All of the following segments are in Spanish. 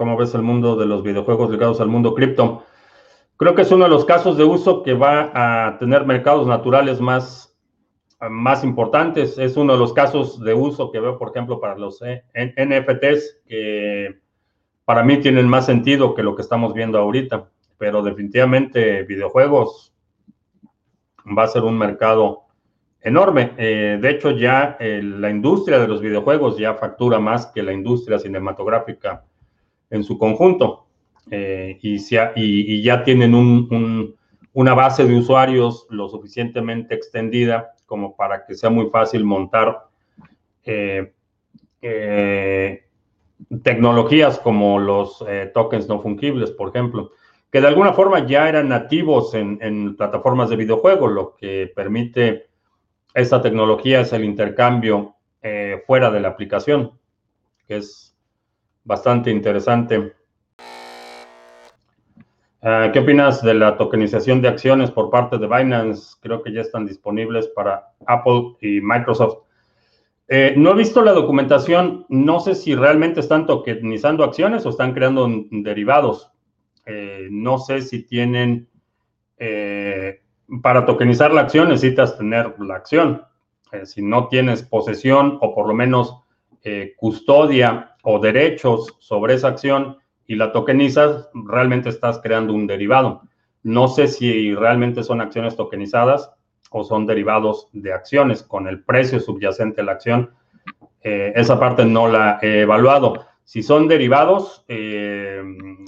¿Cómo ves el mundo de los videojuegos ligados al mundo cripto? Creo que es uno de los casos de uso que va a tener mercados naturales más, más importantes. Es uno de los casos de uso que veo, por ejemplo, para los eh, NFTs, que para mí tienen más sentido que lo que estamos viendo ahorita. Pero definitivamente videojuegos va a ser un mercado enorme. Eh, de hecho, ya eh, la industria de los videojuegos ya factura más que la industria cinematográfica en su conjunto. Eh, y, ya tienen una base de usuarios lo suficientemente extendida como para que sea muy fácil montar tecnologías como los tokens no fungibles, por ejemplo, que de alguna forma ya eran nativos en, en plataformas de videojuegos, lo que permite esta tecnología es el intercambio eh, fuera de la aplicación, que es bastante interesante. Ah, ¿Qué opinas de la tokenización de acciones por parte de Binance? Creo que ya están disponibles para Apple y Microsoft. Eh, no he visto la documentación, no sé si realmente están tokenizando acciones o están creando derivados. Eh, no sé si tienen para tokenizar la acción necesitas tener la acción. Eh, si no tienes posesión o por lo menos eh, custodia o derechos sobre esa acción y la tokenizas, realmente estás creando un derivado. No sé si realmente son acciones tokenizadas o son derivados de acciones con el precio subyacente de la acción. Eh, esa parte no la he evaluado. Si son derivados,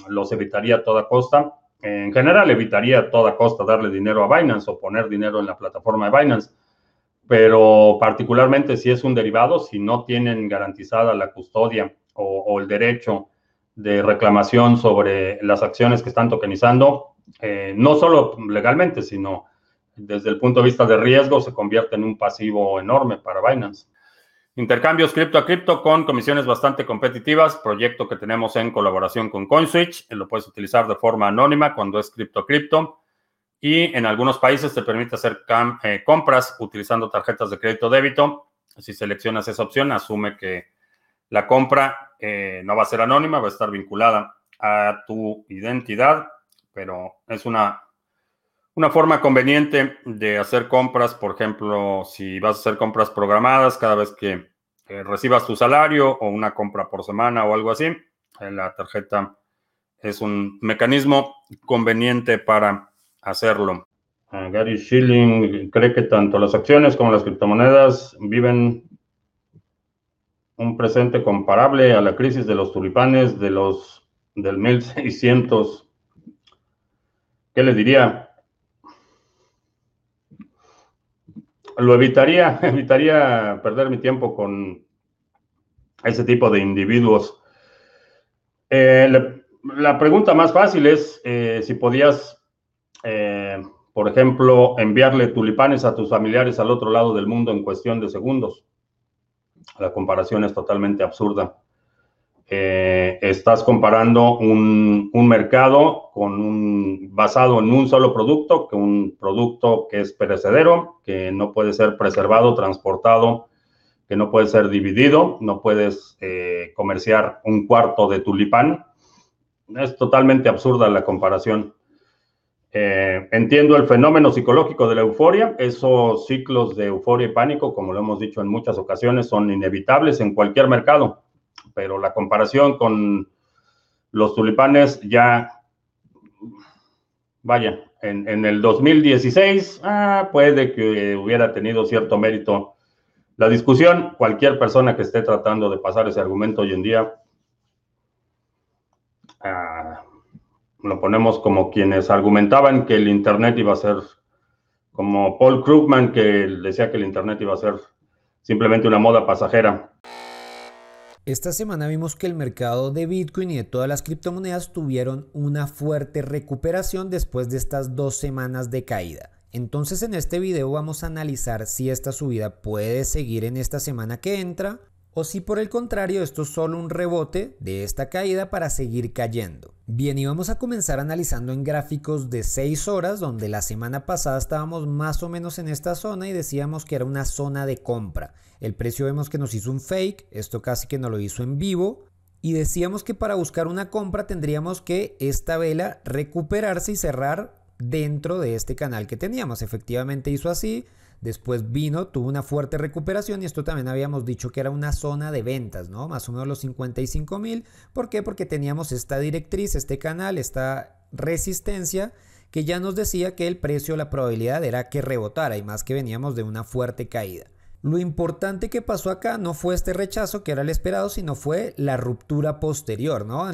los evitaría a toda costa en general, evitaría a toda costa darle dinero a Binance o poner dinero en la plataforma de Binance, pero particularmente si es un derivado, si no tienen garantizada la custodia o, el derecho de reclamación sobre las acciones que están tokenizando, eh, no solo legalmente, sino desde el punto de vista de riesgo, se convierte en un pasivo enorme para Binance. Intercambios cripto a cripto con comisiones bastante competitivas, proyecto que tenemos en colaboración con CoinSwitch, lo puedes utilizar de forma anónima cuando es cripto a cripto y en algunos países te permite hacer eh, compras utilizando tarjetas de crédito débito. Si seleccionas esa opción, asume que la compra eh, no va a ser anónima, va a estar vinculada a tu identidad, pero es una una forma conveniente de hacer compras, por ejemplo, si vas a hacer compras programadas cada vez que recibas tu salario o una compra por semana o algo así, eh, la tarjeta es un mecanismo conveniente para hacerlo. Ah, Gary Schilling cree que tanto las acciones como las criptomonedas viven un presente comparable a la crisis de los tulipanes de los del 1600. ¿Qué les diría? lo evitaría, evitaría perder mi tiempo con ese tipo de individuos. Eh, la, pregunta más fácil es eh, si podías, eh, por ejemplo, enviarle tulipanes a tus familiares al otro lado del mundo en cuestión de segundos. La comparación es totalmente absurda. Eh, estás comparando un, mercado con un, basado en un solo producto, que un producto que es perecedero, que no puede ser preservado, transportado, que no puede ser dividido, no puedes eh, comerciar un cuarto de tulipán. Es totalmente absurda la comparación. Eh, entiendo el fenómeno psicológico de la euforia. Esos ciclos de euforia y pánico, como lo hemos dicho en muchas ocasiones, son inevitables en cualquier mercado pero la comparación con los tulipanes ya, vaya, en, el 2016 ah, puede que hubiera tenido cierto mérito la discusión. Cualquier persona que esté tratando de pasar ese argumento hoy en día, ah, lo ponemos como quienes argumentaban que el Internet iba a ser, como Paul Krugman, que decía que el Internet iba a ser simplemente una moda pasajera. Esta semana vimos que el mercado de Bitcoin y de todas las criptomonedas tuvieron una fuerte recuperación después de estas dos semanas de caída. Entonces en este video vamos a analizar si esta subida puede seguir en esta semana que entra o si por el contrario esto es solo un rebote de esta caída para seguir cayendo. Bien, y vamos a comenzar analizando en gráficos de 6 horas, donde la semana pasada estábamos más o menos en esta zona y decíamos que era una zona de compra. El precio vemos que nos hizo un fake, esto casi que no lo hizo en vivo, y decíamos que para buscar una compra tendríamos que esta vela recuperarse y cerrar dentro de este canal que teníamos. Efectivamente hizo así, después vino, tuvo una fuerte recuperación y esto también habíamos dicho que era una zona de ventas, ¿no? Más o menos los 55 mil. ¿Por qué? Porque teníamos esta directriz, este canal, esta resistencia que ya nos decía que el precio, la probabilidad era que rebotara y más que veníamos de una fuerte caída. Lo importante que pasó acá no fue este rechazo que era el esperado, sino fue la ruptura posterior, ¿no?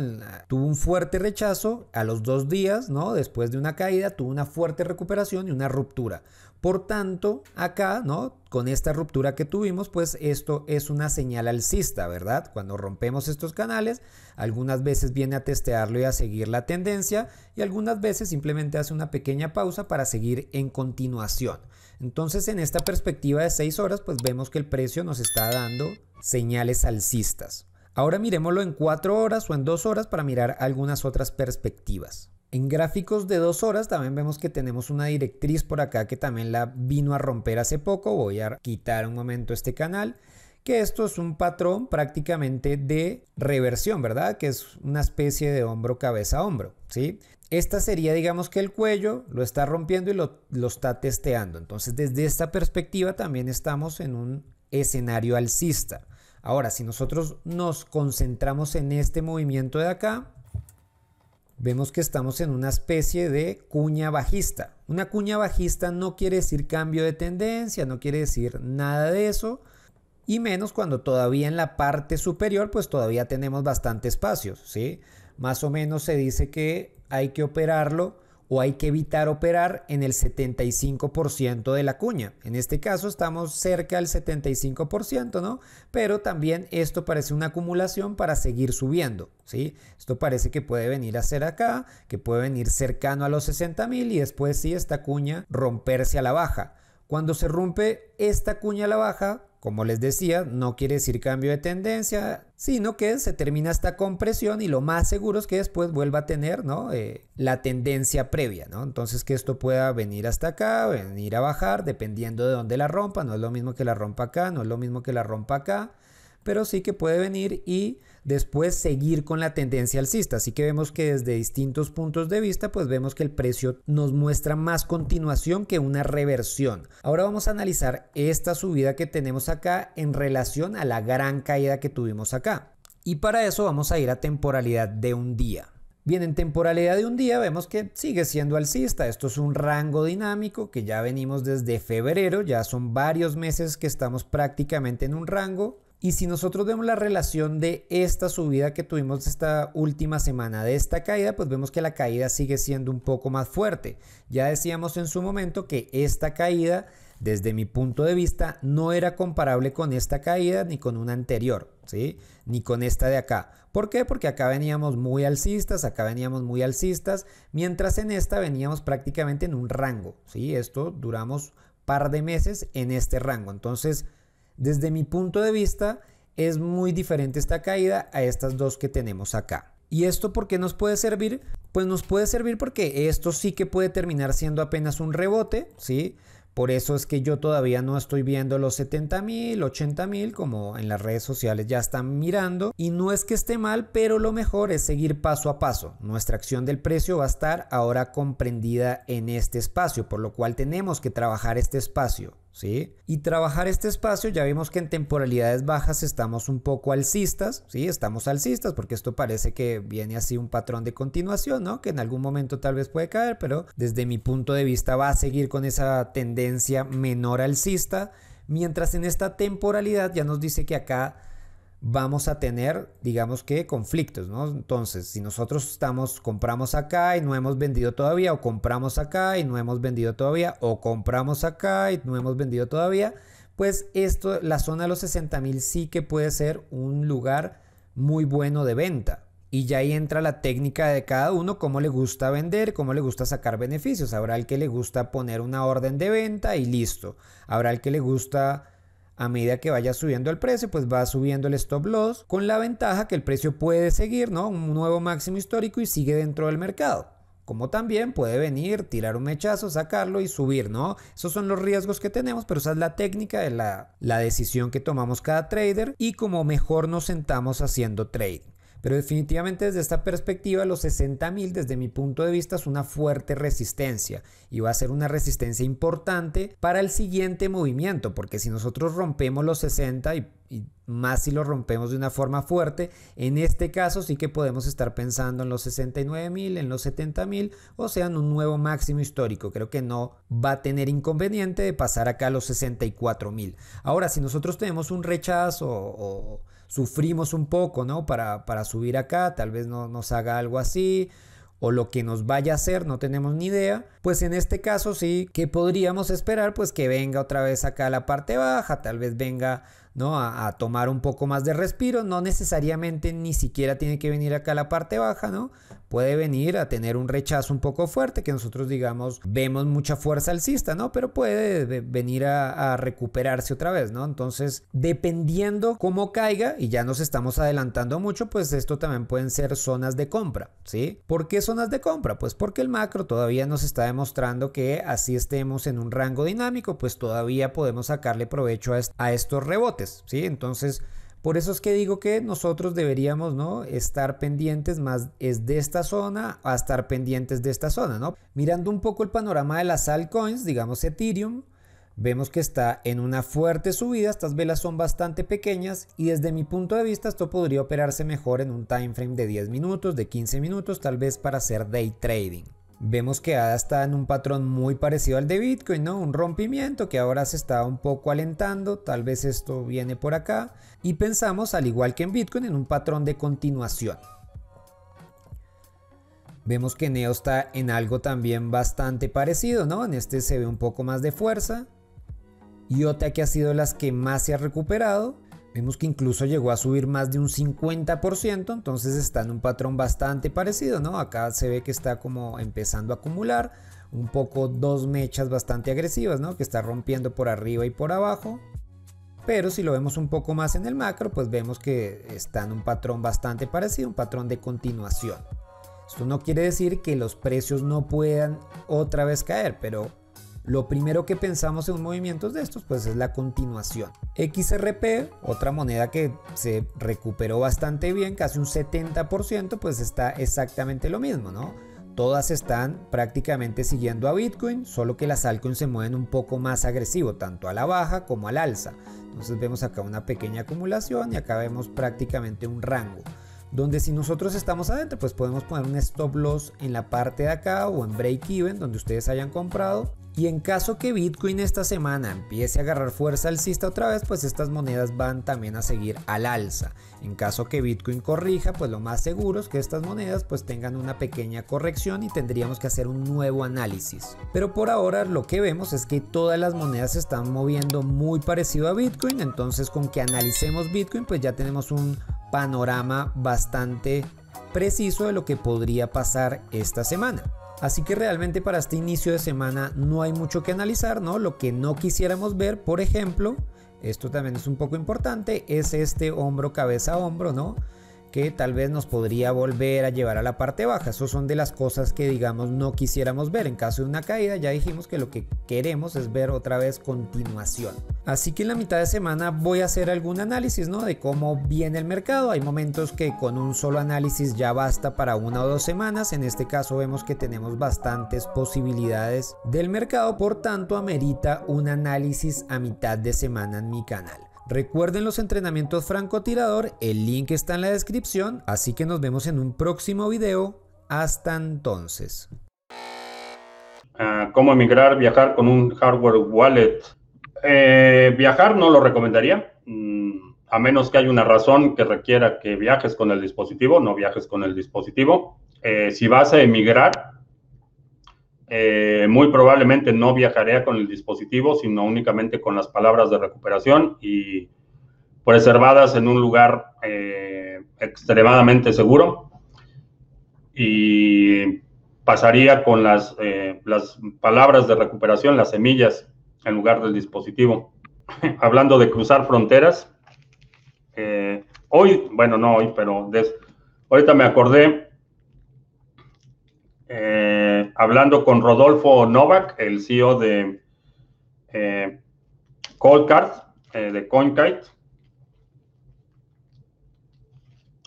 Tuvo un fuerte rechazo a los dos días, ¿no? Después de una caída, tuvo una fuerte recuperación y una ruptura. Por tanto, acá, ¿no? Con esta ruptura que tuvimos, pues esto es una señal alcista, ¿verdad? Cuando rompemos estos canales, algunas veces viene a testearlo y a seguir la tendencia y algunas veces simplemente hace una pequeña pausa para seguir en continuación. Entonces, en esta perspectiva de 6 horas, pues vemos que el precio nos está dando señales alcistas. Ahora miremoslo en 4 horas o en 2 horas para mirar algunas otras perspectivas. En gráficos de dos horas también vemos que tenemos una directriz por acá que también la vino a romper hace poco. Voy a quitar un momento este canal. Que esto es un patrón prácticamente de reversión, ¿verdad? Que es una especie de hombro, cabeza, hombro, ¿sí? Esta sería, digamos que el cuello lo está rompiendo y lo, lo está testeando. Entonces, desde esta perspectiva también estamos en un escenario alcista. Ahora, si nosotros nos concentramos en este movimiento de acá, vemos que estamos en una especie de cuña bajista. Una cuña bajista no quiere decir cambio de tendencia, no quiere decir nada de eso. Y menos cuando todavía en la parte superior pues todavía tenemos bastante espacios, ¿sí? Más o menos se dice que hay que operarlo o hay que evitar operar en el 75% de la cuña. En este caso estamos cerca del 75%, ¿no? Pero también esto parece una acumulación para seguir subiendo, ¿sí? Esto parece que puede venir a ser acá, que puede venir cercano a los 60 mil y después sí esta cuña romperse a la baja. Cuando se rompe esta cuña a la baja, como les decía, no quiere decir cambio de tendencia, sino que se termina esta compresión y lo más seguro es que después vuelva a tener ¿no? Eh, la tendencia previa. ¿no? Entonces que esto pueda venir hasta acá, venir a bajar, dependiendo de dónde la rompa. No es lo mismo que la rompa acá, no es lo mismo que la rompa acá pero sí que puede venir y después seguir con la tendencia alcista. Así que vemos que desde distintos puntos de vista, pues vemos que el precio nos muestra más continuación que una reversión. Ahora vamos a analizar esta subida que tenemos acá en relación a la gran caída que tuvimos acá. Y para eso vamos a ir a temporalidad de un día. Bien, en temporalidad de un día vemos que sigue siendo alcista. Esto es un rango dinámico que ya venimos desde febrero, ya son varios meses que estamos prácticamente en un rango. Y si nosotros vemos la relación de esta subida que tuvimos esta última semana de esta caída, pues vemos que la caída sigue siendo un poco más fuerte. Ya decíamos en su momento que esta caída, desde mi punto de vista, no era comparable con esta caída ni con una anterior, ¿sí? Ni con esta de acá. ¿Por qué? Porque acá veníamos muy alcistas, acá veníamos muy alcistas, mientras en esta veníamos prácticamente en un rango, ¿sí? Esto duramos par de meses en este rango. Entonces, desde mi punto de vista, es muy diferente esta caída a estas dos que tenemos acá. ¿Y esto por qué nos puede servir? Pues nos puede servir porque esto sí que puede terminar siendo apenas un rebote, ¿sí? Por eso es que yo todavía no estoy viendo los 70 mil, 80 mil, como en las redes sociales ya están mirando. Y no es que esté mal, pero lo mejor es seguir paso a paso. Nuestra acción del precio va a estar ahora comprendida en este espacio, por lo cual tenemos que trabajar este espacio. ¿Sí? Y trabajar este espacio, ya vimos que en temporalidades bajas estamos un poco alcistas, ¿sí? Estamos alcistas porque esto parece que viene así un patrón de continuación, ¿no? Que en algún momento tal vez puede caer, pero desde mi punto de vista va a seguir con esa tendencia menor alcista, mientras en esta temporalidad ya nos dice que acá vamos a tener, digamos que, conflictos, ¿no? Entonces, si nosotros estamos, compramos acá y no hemos vendido todavía, o compramos acá y no hemos vendido todavía, o compramos acá y no hemos vendido todavía, pues esto, la zona de los 60 mil sí que puede ser un lugar muy bueno de venta. Y ya ahí entra la técnica de cada uno, cómo le gusta vender, cómo le gusta sacar beneficios. Habrá el que le gusta poner una orden de venta y listo. Habrá el que le gusta a medida que vaya subiendo el precio, pues va subiendo el stop loss con la ventaja que el precio puede seguir, ¿no? Un nuevo máximo histórico y sigue dentro del mercado. Como también puede venir, tirar un mechazo, sacarlo y subir, ¿no? Esos son los riesgos que tenemos, pero esa es la técnica de la, la decisión que tomamos cada trader y como mejor nos sentamos haciendo trading. Pero definitivamente desde esta perspectiva, los 60.000 desde mi punto de vista es una fuerte resistencia y va a ser una resistencia importante para el siguiente movimiento, porque si nosotros rompemos los 60 y, y más si lo rompemos de una forma fuerte, en este caso sí que podemos estar pensando en los 69.000, en los 70.000, o sea, en un nuevo máximo histórico. Creo que no va a tener inconveniente de pasar acá a los 64.000. Ahora, si nosotros tenemos un rechazo o sufrimos un poco, ¿no? Para, para subir acá, tal vez no nos haga algo así, o lo que nos vaya a hacer, no tenemos ni idea, pues en este caso sí que podríamos esperar pues que venga otra vez acá a la parte baja, tal vez venga ¿no? A, tomar un poco más de respiro, no necesariamente ni siquiera tiene que venir acá a la parte baja, ¿no? Puede venir a tener un rechazo un poco fuerte, que nosotros digamos vemos mucha fuerza alcista, ¿no? Pero puede venir a, recuperarse otra vez, ¿no? Entonces, dependiendo cómo caiga, y ya nos estamos adelantando mucho, pues esto también pueden ser zonas de compra, ¿sí? ¿Por qué zonas de compra? Pues porque el macro todavía nos está demostrando que así estemos en un rango dinámico, pues todavía podemos sacarle provecho a, a estos rebotes. ¿Sí? Entonces, por eso es que digo que nosotros deberíamos, ¿no? Estar pendientes más es de esta zona a estar pendientes de esta zona, ¿no? Mirando un poco el panorama de las altcoins, digamos Ethereum, vemos que está en una fuerte subida, estas velas son bastante pequeñas y desde mi punto de vista esto podría operarse mejor en un time frame de 10 minutos, de 15 minutos, tal vez para hacer day trading. Vemos que ADA está en un patrón muy parecido al de Bitcoin, ¿no? Un rompimiento que ahora se está un poco alentando, tal vez esto viene por acá, y pensamos, al igual que en Bitcoin, en un patrón de continuación. Vemos que Neo está en algo también bastante parecido, ¿no? En este se ve un poco más de fuerza. IOTA que ha sido las que más se ha recuperado. Vemos que incluso llegó a subir más de un 50%, entonces está en un patrón bastante parecido, ¿no? Acá se ve que está como empezando a acumular un poco dos mechas bastante agresivas, ¿no? Que está rompiendo por arriba y por abajo. Pero si lo vemos un poco más en el macro, pues vemos que está en un patrón bastante parecido, un patrón de continuación. Esto no quiere decir que los precios no puedan otra vez caer, pero lo primero que pensamos en movimientos de estos pues es la continuación. XRP, otra moneda que se recuperó bastante bien, casi un 70%, pues está exactamente lo mismo, ¿no? Todas están prácticamente siguiendo a Bitcoin, solo que las altcoins se mueven un poco más agresivo, tanto a la baja como al alza. Entonces vemos acá una pequeña acumulación y acá vemos prácticamente un rango donde si nosotros estamos adentro, pues podemos poner un stop loss en la parte de acá o en break even, donde ustedes hayan comprado y en caso que Bitcoin esta semana empiece a agarrar fuerza alcista otra vez, pues estas monedas van también a seguir al alza. En caso que Bitcoin corrija, pues lo más seguro es que estas monedas pues tengan una pequeña corrección y tendríamos que hacer un nuevo análisis. Pero por ahora lo que vemos es que todas las monedas se están moviendo muy parecido a Bitcoin, entonces con que analicemos Bitcoin pues ya tenemos un panorama bastante preciso de lo que podría pasar esta semana. Así que realmente para este inicio de semana no hay mucho que analizar, ¿no? Lo que no quisiéramos ver, por ejemplo, esto también es un poco importante, es este hombro cabeza hombro, ¿no? Que tal vez nos podría volver a llevar a la parte baja. Eso son de las cosas que digamos no quisiéramos ver. En caso de una caída ya dijimos que lo que queremos es ver otra vez continuación. Así que en la mitad de semana voy a hacer algún análisis ¿no? de cómo viene el mercado. Hay momentos que con un solo análisis ya basta para una o dos semanas. En este caso vemos que tenemos bastantes posibilidades del mercado. Por tanto amerita un análisis a mitad de semana en mi canal. Recuerden los entrenamientos francotirador, el link está en la descripción, así que nos vemos en un próximo video. Hasta entonces. Ah, ¿Cómo emigrar, viajar con un hardware wallet? Eh, viajar no lo recomendaría, mm, a menos que haya una razón que requiera que viajes con el dispositivo, no viajes con el dispositivo. Eh, si vas a emigrar, eh, muy probablemente no viajaría con el dispositivo, sino únicamente con las palabras de recuperación y preservadas en un lugar eh, extremadamente seguro. Y pasaría con las, eh, las palabras de recuperación, las semillas, en lugar del dispositivo. Hablando de cruzar fronteras, hoy, bueno, no hoy, pero ahorita me acordé hablando con Rodolfo Novak, el CEO de eh, Coldcard, eh, de CoinKite.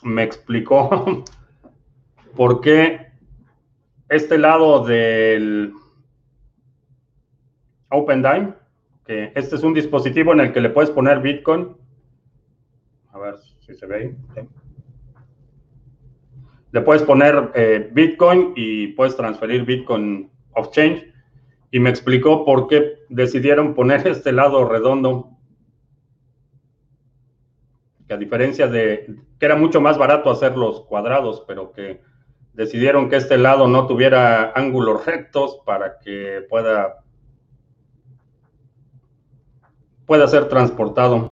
me explicó por qué este lado del OpenDime, que este es un dispositivo en el que le puedes poner Bitcoin. A ver si se ve ahí. Le puedes poner eh, Bitcoin y puedes transferir Bitcoin off-chain. Y me explicó por qué decidieron poner este lado redondo. Que a diferencia de que era mucho más barato hacer los cuadrados, pero que decidieron que este lado no tuviera ángulos rectos para que pueda pueda ser transportado.